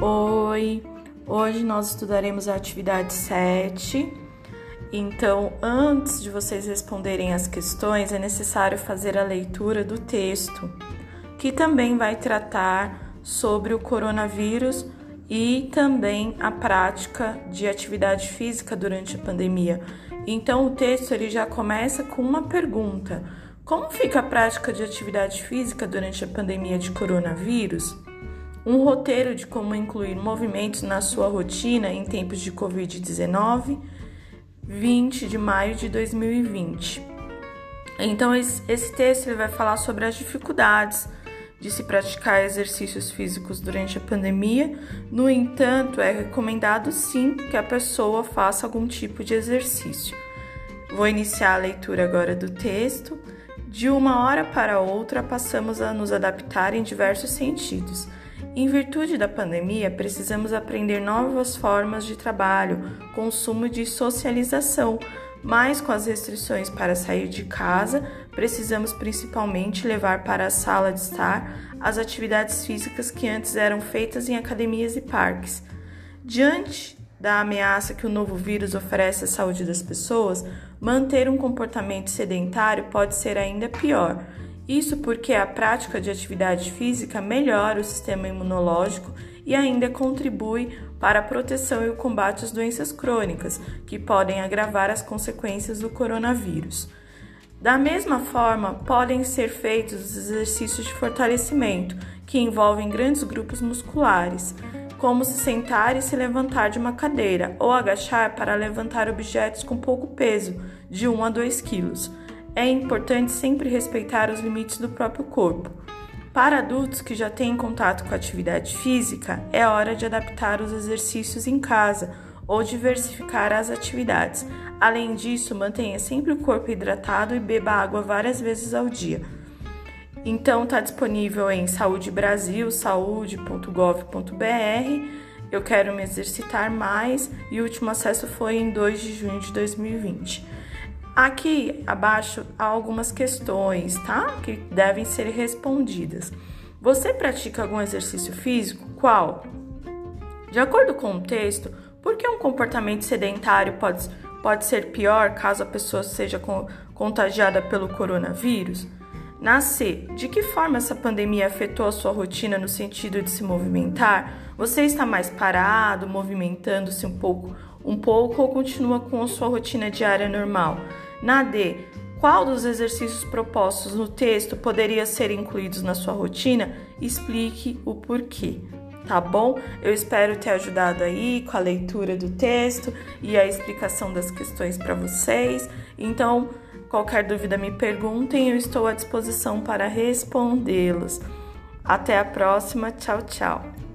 Oi, hoje nós estudaremos a atividade 7. Então, antes de vocês responderem as questões, é necessário fazer a leitura do texto, que também vai tratar sobre o coronavírus e também a prática de atividade física durante a pandemia. Então, o texto ele já começa com uma pergunta: Como fica a prática de atividade física durante a pandemia de coronavírus? Um roteiro de como incluir movimentos na sua rotina em tempos de Covid-19, 20 de maio de 2020. Então, esse texto ele vai falar sobre as dificuldades de se praticar exercícios físicos durante a pandemia. No entanto, é recomendado sim que a pessoa faça algum tipo de exercício. Vou iniciar a leitura agora do texto. De uma hora para outra, passamos a nos adaptar em diversos sentidos em virtude da pandemia, precisamos aprender novas formas de trabalho, consumo de socialização, mas com as restrições para sair de casa, precisamos principalmente levar para a sala de estar as atividades físicas que antes eram feitas em academias e parques. Diante da ameaça que o novo vírus oferece à saúde das pessoas, manter um comportamento sedentário pode ser ainda pior isso porque a prática de atividade física melhora o sistema imunológico e ainda contribui para a proteção e o combate às doenças crônicas, que podem agravar as consequências do coronavírus. Da mesma forma, podem ser feitos exercícios de fortalecimento, que envolvem grandes grupos musculares, como se sentar e se levantar de uma cadeira ou agachar para levantar objetos com pouco peso, de 1 a 2 quilos é importante sempre respeitar os limites do próprio corpo. Para adultos que já têm contato com atividade física, é hora de adaptar os exercícios em casa ou diversificar as atividades. Além disso, mantenha sempre o corpo hidratado e beba água várias vezes ao dia. Então, está disponível em Saúde Brasil, saúde.gov.br. Eu quero me exercitar mais e o último acesso foi em 2 de junho de 2020. Aqui abaixo há algumas questões, tá? Que devem ser respondidas. Você pratica algum exercício físico? Qual? De acordo com o texto, por que um comportamento sedentário pode, pode ser pior caso a pessoa seja contagiada pelo coronavírus? Na C, de que forma essa pandemia afetou a sua rotina no sentido de se movimentar? Você está mais parado, movimentando-se um pouco, um pouco ou continua com a sua rotina diária normal? Na D, qual dos exercícios propostos no texto poderia ser incluídos na sua rotina? Explique o porquê. Tá bom? Eu espero ter ajudado aí com a leitura do texto e a explicação das questões para vocês. Então, qualquer dúvida me perguntem, eu estou à disposição para respondê-los. Até a próxima. Tchau, tchau.